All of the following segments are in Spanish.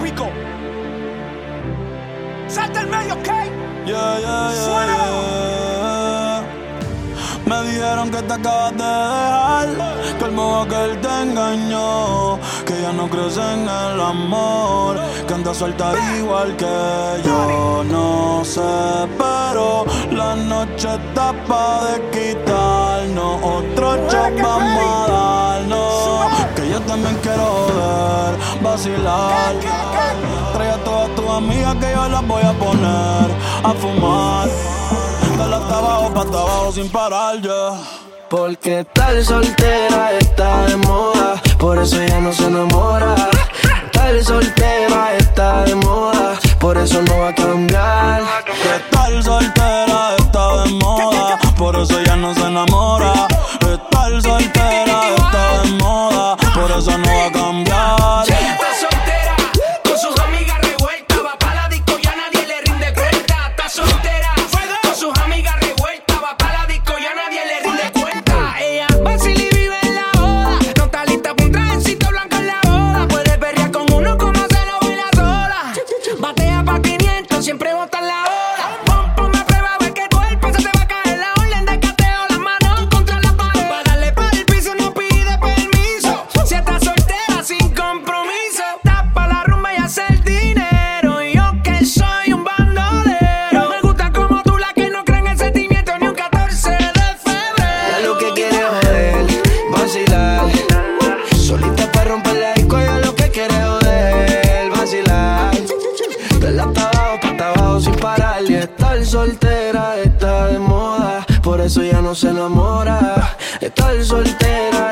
épico. Salta el medio, ¿ok? Yeah, yeah, yeah. Me dijeron que te acabas de dejar, que el modo que él te engañó, que ya no crees en el amor, que anda suelta igual que yo. No sé, pero la noche está pa' de quitarnos, otro shot vamos a darnos, que yo también quiero ver, vacilar. Trae a todas tus amigas que yo las voy a poner a fumar. Dale hasta abajo, pa' hasta abajo sin parar ya. Porque tal soltera está de moda, por eso ya no se enamora. Tal soltera está de moda, por eso no va a cambiar. Que tal soltera está de moda, por eso ya no se enamora. Estar soltera está de moda, por eso no va a se enamora. Estar soltera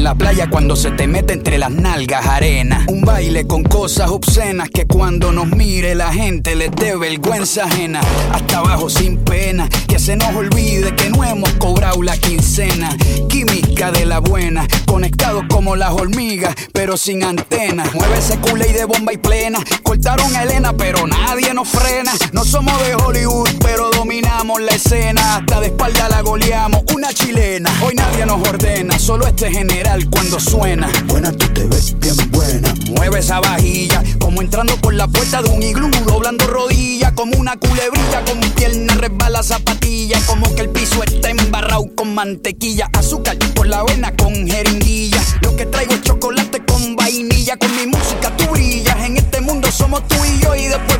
en la playa cuando se te mete entre las nalgas arena. Un baile con cosas obscenas que cuando nos mire la gente les dé vergüenza ajena. Hasta abajo sin pena, que se nos olvide que no hemos cobrado la quincena. Química de la buena, conectados como las hormigas, pero sin antenas. Mueve ese culé y de bomba y plena. Cortaron a Elena, pero nadie nos frena. No somos de Hollywood, pero dominamos la escena. Hasta de espalda la goleamos, una chilena. Hoy nadie nos ordena, solo este general cuando suena. Buena, tú te ves bien buena. Mueve esa vajilla, como entrando por la puerta de un iglú, doblando rodillas, como una culebrilla, con pierna resbala zapatilla, como que el piso está embarrado con mantequilla, azúcar por la avena con jeringuilla. Lo que traigo es chocolate con vainilla, con mi música tú brillas. En este mundo somos tú y yo y después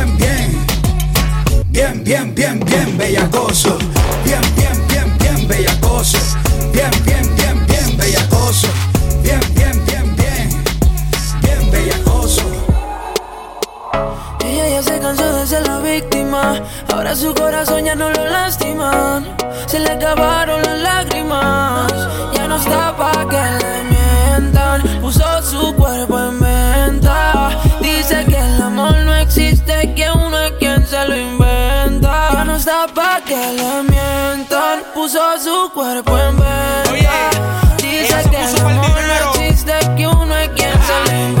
Bien, bien, bien, bien bellacoso. Bien, bien, bien, bien bellacoso. Bien, bien, bien, bien bellacoso. Bien, bien, bien, bien. Bien bellacoso. Ella ya se cansó de ser la víctima. Ahora su corazón ya no lo lastiman. Se le acabaron las lágrimas. Ya no está pa' que le mientan. Puso su cuerpo en le mientan. Puso su cuerpo en venta. Dice que el amor no existe, que uno es quien se lo Y inventa.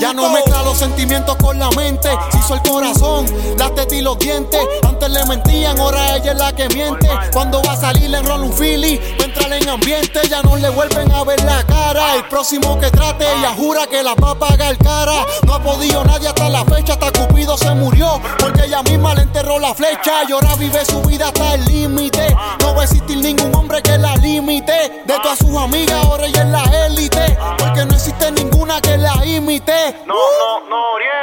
Ya no mezcla los sentimientos con la mente. Se hizo el corazón, las tetas y los dientes. Antes le mentían, ahora ella es la que miente. Cuando va a salir en roll un Philly, va a entrar en ambiente. Ya no le vuelven a ver la cara. El próximo que trate, ella jura que la va a pagar cara. No ha podido nadie hasta la fecha, hasta Cupido se murió. Porque ella misma le enterró la flecha. Y ahora vive su vida hasta el límite. No va a existir ningún hombre que la limite. De todas sus amigas, ahora ella es la élite. Porque no existe ninguna que la imite. No, no, no,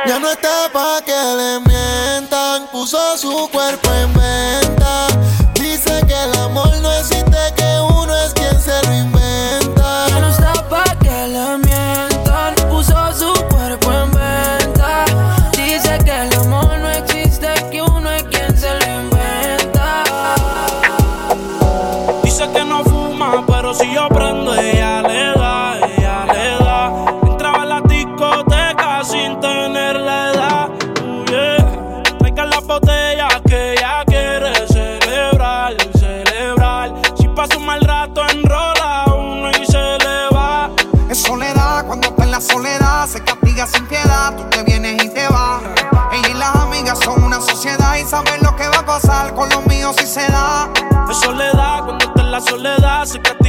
Ya no está pa' que le mientan. Puso su cuerpo en venta. Dice que el amor no existe, que uno es quien se lo inventa. Ya no está pa' que le mientan. Puso su cuerpo en venta. Dice que el amor no existe, que uno es quien se lo inventa. Dice que no fuma, pero si yo prendo, ella le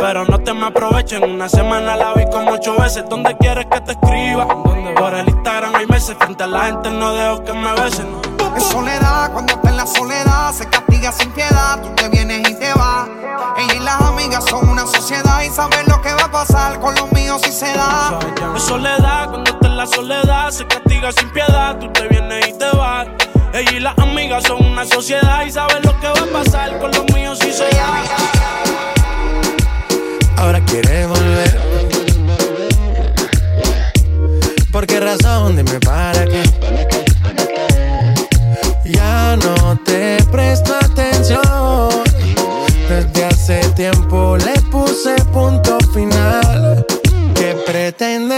Pero no te me aprovechen. Una semana la vi como ocho veces. ¿Dónde quieres que te escriba? Por el Instagram hay meses. Frente a la gente no dejo que me besen. Es soledad, cuando está en la soledad, se castiga sin piedad, tú te vienes y te vas. Ella y las amigas son una sociedad y saben lo que va a pasar con los míos si se da. Es soledad, cuando está en la soledad, se castiga sin piedad, tú te vienes y te vas. Ella y las amigas son una sociedad y saben lo que va a pasar con los míos si se da. Ahora quiere volver. ¿Por qué razón? Dime para qué. Ya no te presto atención. Desde hace tiempo le puse punto final. ¿Qué pretendes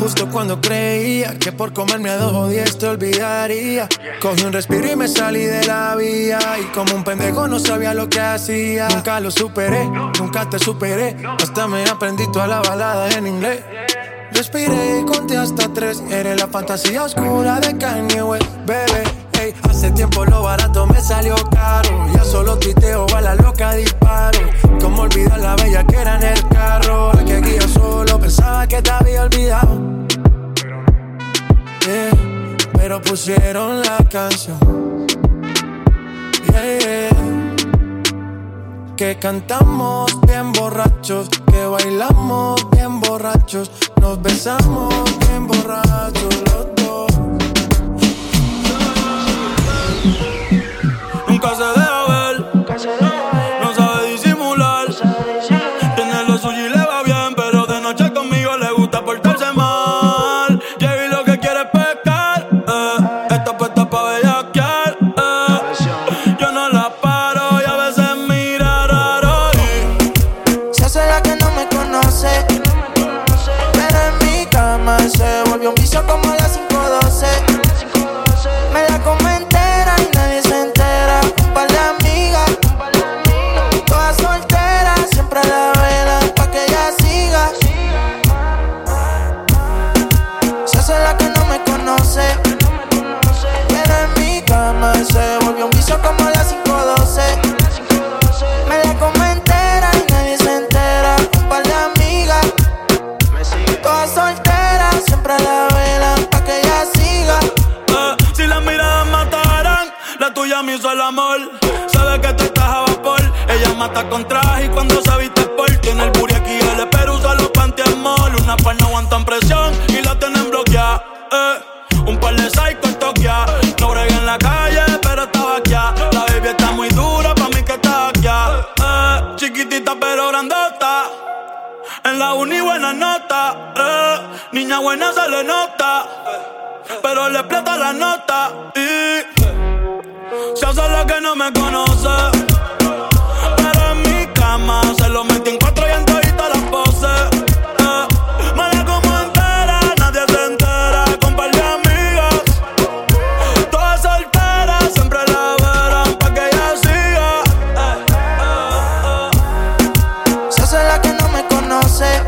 Justo cuando creía que por comerme a dos o te olvidaría. Cogí un respiro y me salí de la vía. Y como un pendejo no sabía lo que hacía. Nunca lo superé, nunca te superé. Hasta me aprendí toda la balada en inglés. Respiré y conté hasta tres. Eres la fantasía oscura de Kanye West, bebé. Hey, hace tiempo lo barato me salió caro. Ya solo titeo, a la loca disparo. Como olvidar la bella que era en el carro que te había olvidado. Pero no. Pero pusieron la canción. Yeah. Que cantamos bien borrachos, que bailamos bien borrachos, nos besamos bien borrachos puerta por Niña buena se le nota, pero le explota la nota. Si hace la que no me conoce, pero en mi cama se lo metí en cuatro y en dos y tal, la pose. Eh, Mala como entera, nadie se entera. Comparte amigas, todas solteras, siempre la vera, pa' que ella siga. Eh, eh, si hace la que no me conoce,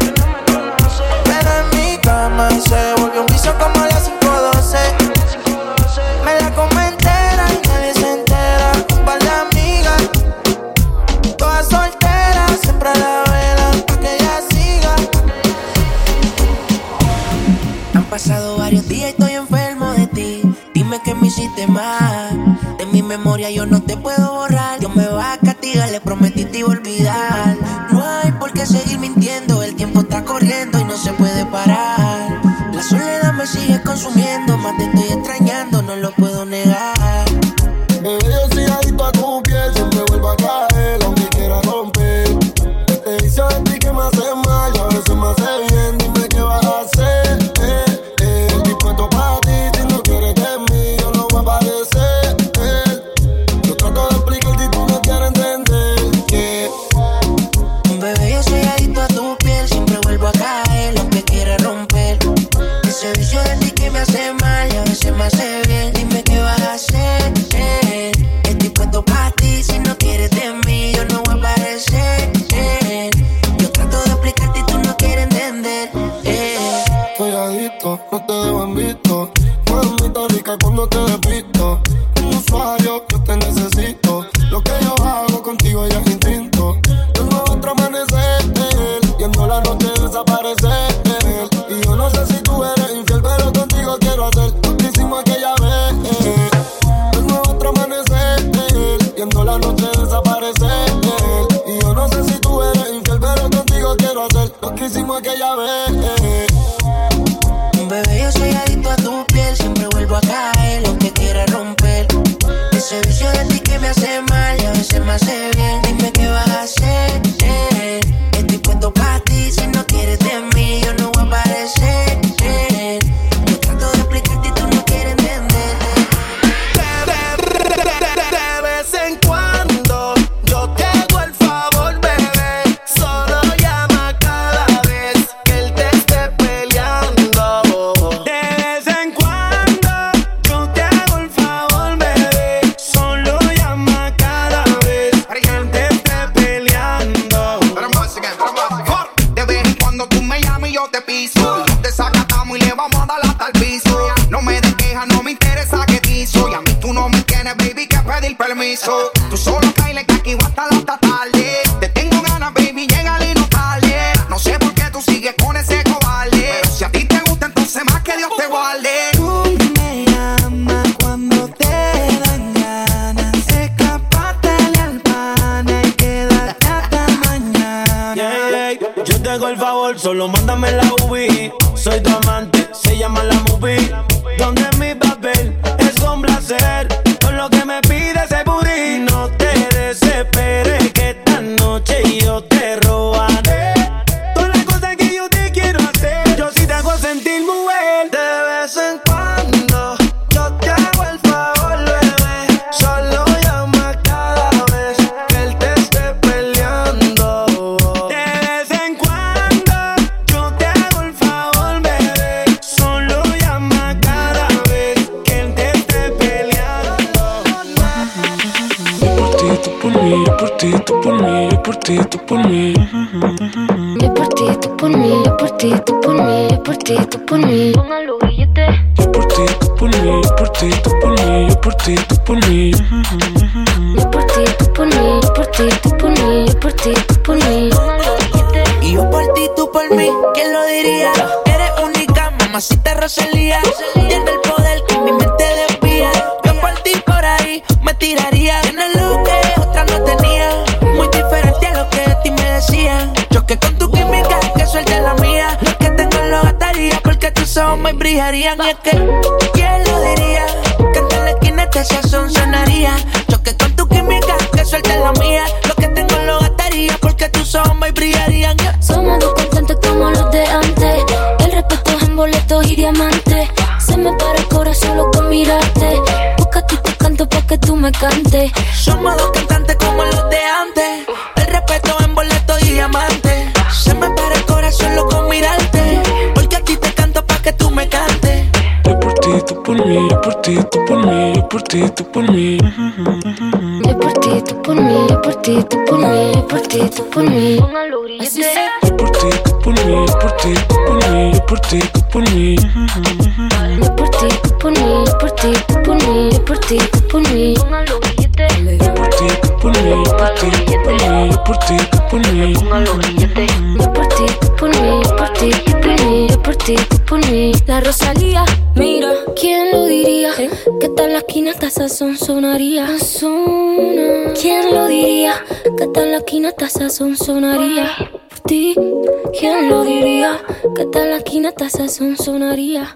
Tú me llamas cuando te dan ganas. Escapátele al pana y quédate hasta mañana. Yeah, yeah. Yo te hago el favor, solo mándame la UV. Soy tu amante, se llama la movie Y yo por ti, tú por mí, ¿quién lo diría? Eres única, mamacita Rosalía. Tiene el poder que mi mente desvía. Yo por ti por ahí me tiraría. Tienes lo que otra no tenía. Muy diferente a lo que de ti me decían. Choque con tu química, que suelte la mía. Lo que tengo lo gastaría porque tus ojos me brillarían. Y es que, ¿quién lo diría? Que en la esquina este sazón sonaría. Choque con tu química, que suelte la mía. Lo que tengo lo gastaría porque tus ojos me brillarían. Somos dos constantes como los de antes. El respeto es en boletos y diamantes. Se me para el corazón solo con mirarte. Busca ti te canto pa' que tú me cantes. Somos dos cantantes como los de antes. El respeto en boleto y diamante. Se me para el corazón loco con mirarte. Porque a ti te canto pa' que tú me cantes. Yo por ti, tú por mí, yo por ti, tú por mí, yo por ti, tú por mí. Yo por ti, tú por mí, por ti, tú por mí, por ti, tú por mí. Por mí, yo por ti, tú por mí, por ti, tú por mí. Yo por ti, tú por mí, yo por ti, tú por mí, por ti, tú por mí. Por ti, tú por mí, por ti, por mí, por ti, por. Yo por ti, por mí. La Rosalía, mira, ¿quién lo diría? Que tal la esquina hasta sazón sonaría. Sazona. ¿Quién lo diría? Que tal la esquina hasta sazón sonaría. Por ti, ¿quién lo diría? Que tal la esquina sazón sonaría.